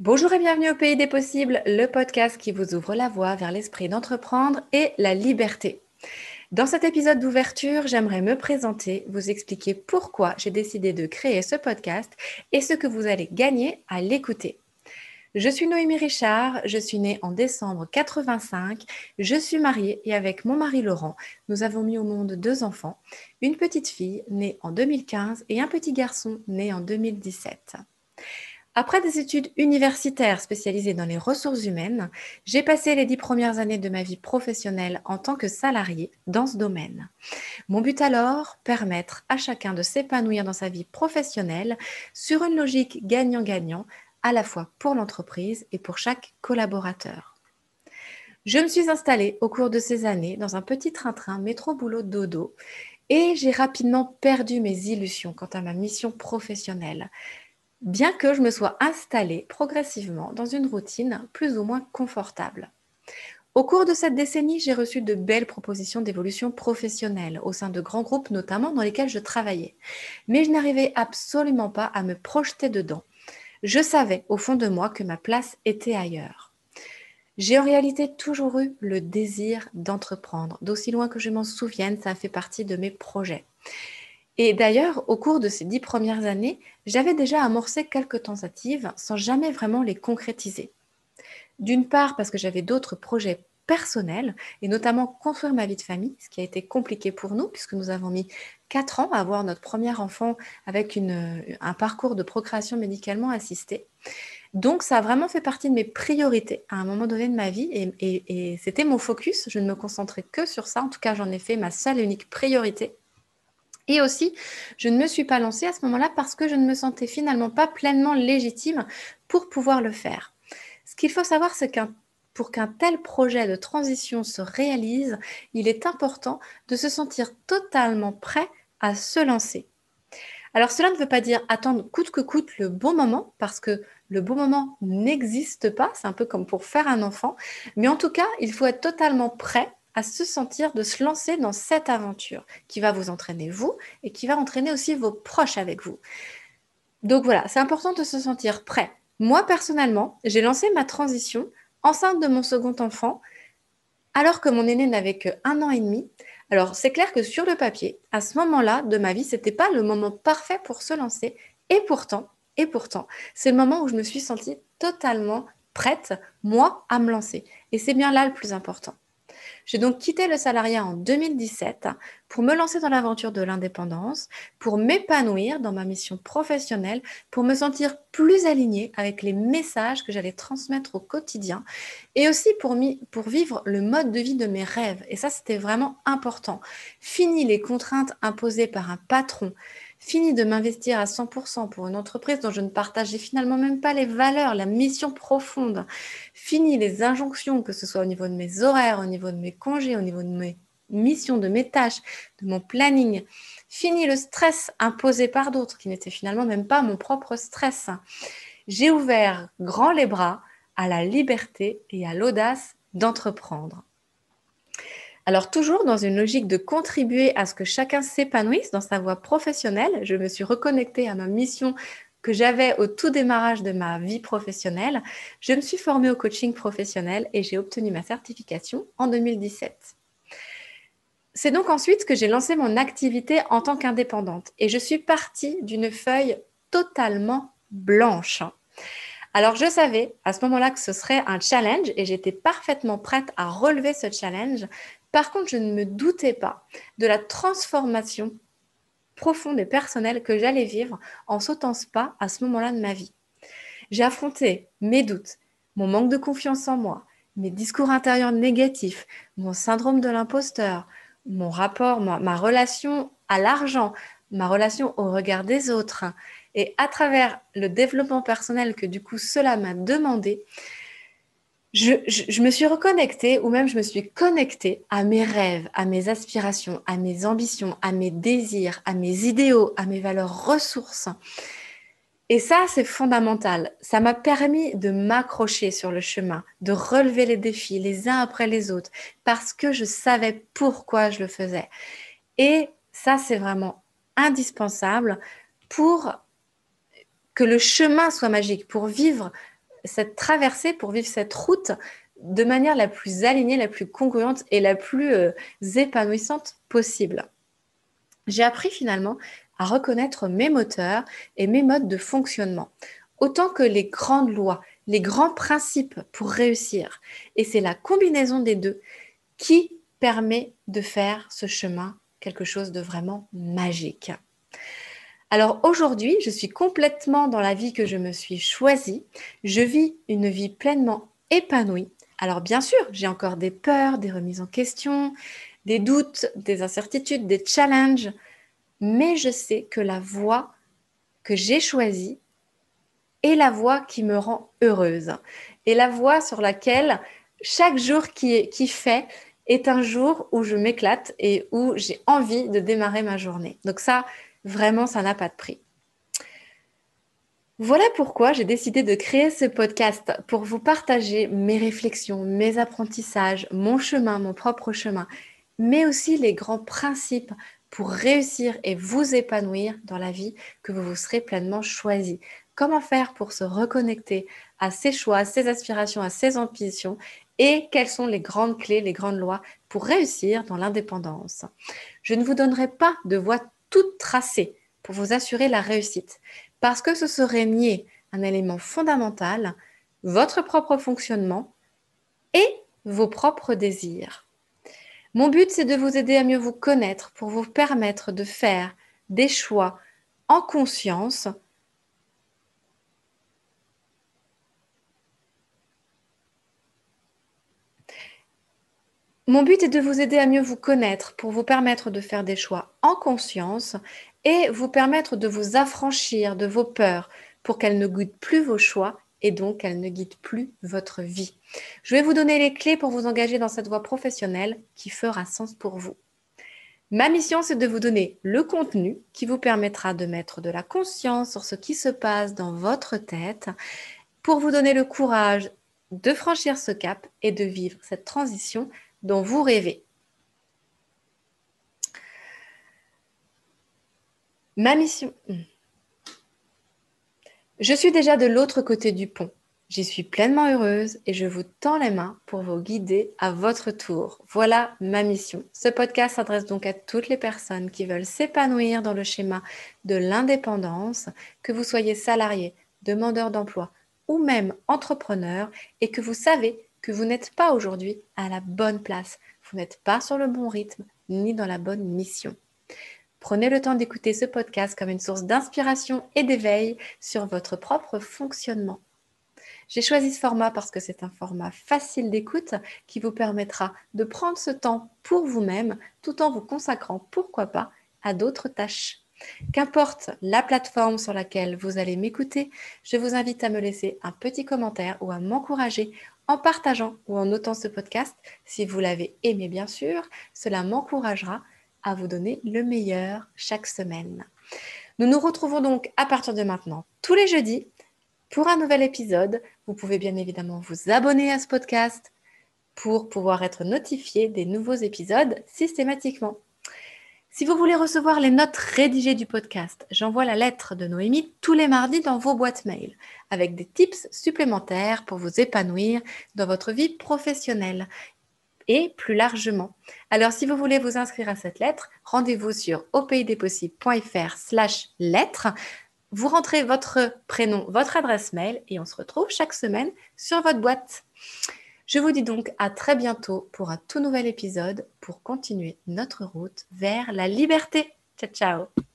Bonjour et bienvenue au Pays des Possibles, le podcast qui vous ouvre la voie vers l'esprit d'entreprendre et la liberté. Dans cet épisode d'ouverture, j'aimerais me présenter, vous expliquer pourquoi j'ai décidé de créer ce podcast et ce que vous allez gagner à l'écouter. Je suis Noémie Richard, je suis née en décembre 85, je suis mariée et avec mon mari Laurent, nous avons mis au monde deux enfants, une petite fille née en 2015 et un petit garçon né en 2017. Après des études universitaires spécialisées dans les ressources humaines, j'ai passé les dix premières années de ma vie professionnelle en tant que salarié dans ce domaine. Mon but alors, permettre à chacun de s'épanouir dans sa vie professionnelle sur une logique gagnant-gagnant, à la fois pour l'entreprise et pour chaque collaborateur. Je me suis installée au cours de ces années dans un petit train-train métro-boulot-dodo et j'ai rapidement perdu mes illusions quant à ma mission professionnelle bien que je me sois installée progressivement dans une routine plus ou moins confortable. Au cours de cette décennie, j'ai reçu de belles propositions d'évolution professionnelle au sein de grands groupes notamment dans lesquels je travaillais. Mais je n'arrivais absolument pas à me projeter dedans. Je savais au fond de moi que ma place était ailleurs. J'ai en réalité toujours eu le désir d'entreprendre. D'aussi loin que je m'en souvienne, ça a fait partie de mes projets. Et d'ailleurs, au cours de ces dix premières années, j'avais déjà amorcé quelques tentatives sans jamais vraiment les concrétiser. D'une part parce que j'avais d'autres projets personnels, et notamment construire ma vie de famille, ce qui a été compliqué pour nous, puisque nous avons mis quatre ans à avoir notre premier enfant avec un parcours de procréation médicalement assistée. Donc, ça a vraiment fait partie de mes priorités à un moment donné de ma vie et, et c'était mon focus. Je ne me concentrais que sur ça. En tout cas, j'en ai fait ma seule et unique priorité. Et aussi, je ne me suis pas lancée à ce moment-là parce que je ne me sentais finalement pas pleinement légitime pour pouvoir le faire. Ce qu'il faut savoir, c'est qu'un pour qu'un tel projet de transition se réalise, il est important de se sentir totalement prêt à se lancer. Alors cela ne veut pas dire attendre coûte que coûte le bon moment, parce que le bon moment n'existe pas, c'est un peu comme pour faire un enfant, mais en tout cas, il faut être totalement prêt à se sentir de se lancer dans cette aventure qui va vous entraîner vous et qui va entraîner aussi vos proches avec vous. Donc voilà, c'est important de se sentir prêt. Moi, personnellement, j'ai lancé ma transition enceinte de mon second enfant alors que mon aîné n'avait que un an et demi. Alors, c'est clair que sur le papier, à ce moment-là de ma vie, ce n'était pas le moment parfait pour se lancer. Et pourtant, et pourtant, c'est le moment où je me suis sentie totalement prête, moi, à me lancer. Et c'est bien là le plus important. J'ai donc quitté le salariat en 2017 pour me lancer dans l'aventure de l'indépendance, pour m'épanouir dans ma mission professionnelle, pour me sentir plus alignée avec les messages que j'allais transmettre au quotidien et aussi pour, vivre le mode de vie de mes rêves. Et ça, c'était vraiment important. Fini les contraintes imposées par un patron Fini de m'investir à 100% pour une entreprise dont je ne partageais finalement même pas les valeurs, la mission profonde. Fini les injonctions, que ce soit au niveau de mes horaires, au niveau de mes congés, au niveau de mes missions, de mes tâches, de mon planning. Fini le stress imposé par d'autres, qui n'était finalement même pas mon propre stress. J'ai ouvert grand les bras à la liberté et à l'audace d'entreprendre. Alors toujours dans une logique de contribuer à ce que chacun s'épanouisse dans sa voie professionnelle, je me suis reconnectée à ma mission que j'avais au tout démarrage de ma vie professionnelle. Je me suis formée au coaching professionnel et j'ai obtenu ma certification en 2017. C'est donc ensuite que j'ai lancé mon activité en tant qu'indépendante et je suis partie d'une feuille totalement blanche. Alors je savais à ce moment-là que ce serait un challenge et j'étais parfaitement prête à relever ce challenge par contre, je ne me doutais pas de la transformation profonde et personnelle que j'allais vivre en sautant ce pas à ce moment-là de ma vie. J'ai affronté mes doutes, mon manque de confiance en moi, mes discours intérieurs négatifs, mon syndrome de l'imposteur, mon rapport, ma relation à l'argent, ma relation au regard des autres. Et à travers le développement personnel que du coup cela m'a demandé, je, me suis reconnectée ou même je me suis connectée à mes rêves, à mes aspirations, à mes ambitions, à mes désirs, à mes idéaux, à mes valeurs ressources. Et ça, c'est fondamental. Ça m'a permis de m'accrocher sur le chemin, de relever les défis les uns après les autres, parce que je savais pourquoi je le faisais. Et ça, c'est vraiment indispensable pour que le chemin soit magique, pour vivre cette traversée, pour vivre cette route de manière la plus alignée, la plus congruente et la plus euh, épanouissante possible. J'ai appris finalement à reconnaître mes moteurs et mes modes de fonctionnement, autant que les grandes lois, les grands principes pour réussir. Et c'est la combinaison des deux qui permet de faire ce chemin quelque chose de vraiment magique. Alors aujourd'hui, je suis complètement dans la vie que je me suis choisie. Je vis une vie pleinement épanouie. Alors bien sûr, j'ai encore des peurs, des remises en question, des doutes, des incertitudes, des challenges, mais je sais que la voie que j'ai choisie est la voie qui me rend heureuse et la voie sur laquelle chaque jour qui, fait est un jour où je m'éclate et où j'ai envie de démarrer ma journée. Donc ça, vraiment, ça n'a pas de prix. Voilà pourquoi j'ai décidé de créer ce podcast pour vous partager mes réflexions, mes apprentissages, mon chemin, mon propre chemin, mais aussi les grands principes pour réussir et vous épanouir dans la vie que vous vous serez pleinement choisi. Comment faire pour se reconnecter à ses choix, à ses aspirations, à ses ambitions et quelles sont les grandes clés, les grandes lois pour réussir dans l'indépendance? Je ne vous donnerai pas de voie toute tracée pour vous assurer la réussite, parce que ce serait nier un élément fondamental, votre propre fonctionnement et vos propres désirs. Mon but, c'est de vous aider à mieux vous connaître pour vous permettre de faire des choix en conscience Mon but est de vous aider à mieux vous connaître pour vous permettre de faire des choix en conscience et vous permettre de vous affranchir de vos peurs pour qu'elles ne guident plus vos choix et donc qu'elles ne guident plus votre vie. Je vais vous donner les clés pour vous engager dans cette voie professionnelle qui fera sens pour vous. Ma mission, c'est de vous donner le contenu qui vous permettra de mettre de la conscience sur ce qui se passe dans votre tête pour vous donner le courage de franchir ce cap et de vivre cette transition dont vous rêvez. Ma mission. Hmm. Je suis déjà de l'autre côté du pont. J'y suis pleinement heureuse et je vous tends les mains pour vous guider à votre tour. Voilà ma mission. Ce podcast s'adresse donc à toutes les personnes qui veulent s'épanouir dans le schéma de l'indépendance, que vous soyez salarié, demandeur d'emploi ou même entrepreneur et que vous savez que vous n'êtes pas aujourd'hui à la bonne place, vous n'êtes pas sur le bon rythme ni dans la bonne mission. Prenez le temps d'écouter ce podcast comme une source d'inspiration et d'éveil sur votre propre fonctionnement. J'ai choisi ce format parce que c'est un format facile d'écoute qui vous permettra de prendre ce temps pour vous-même tout en vous consacrant, pourquoi pas, à d'autres tâches. Qu'importe la plateforme sur laquelle vous allez m'écouter, je vous invite à me laisser un petit commentaire ou à m'encourager en partageant ou en notant ce podcast. Si vous l'avez aimé, bien sûr, cela m'encouragera à vous donner le meilleur chaque semaine. Nous nous retrouvons donc à partir de maintenant tous les jeudis pour un nouvel épisode. Vous pouvez bien évidemment vous abonner à ce podcast pour pouvoir être notifié des nouveaux épisodes systématiquement. Si vous voulez recevoir les notes rédigées du podcast, j'envoie la lettre de Noémie tous les mardis dans vos boîtes mail avec des tips supplémentaires pour vous épanouir dans votre vie professionnelle et plus largement. Alors si vous voulez vous inscrire à cette lettre, rendez-vous sur aupaysdespossibles.fr slash lettre. Vous rentrez votre prénom, votre adresse mail et on se retrouve chaque semaine sur votre boîte. Je vous dis donc à très bientôt pour un tout nouvel épisode pour continuer notre route vers la liberté. Ciao ciao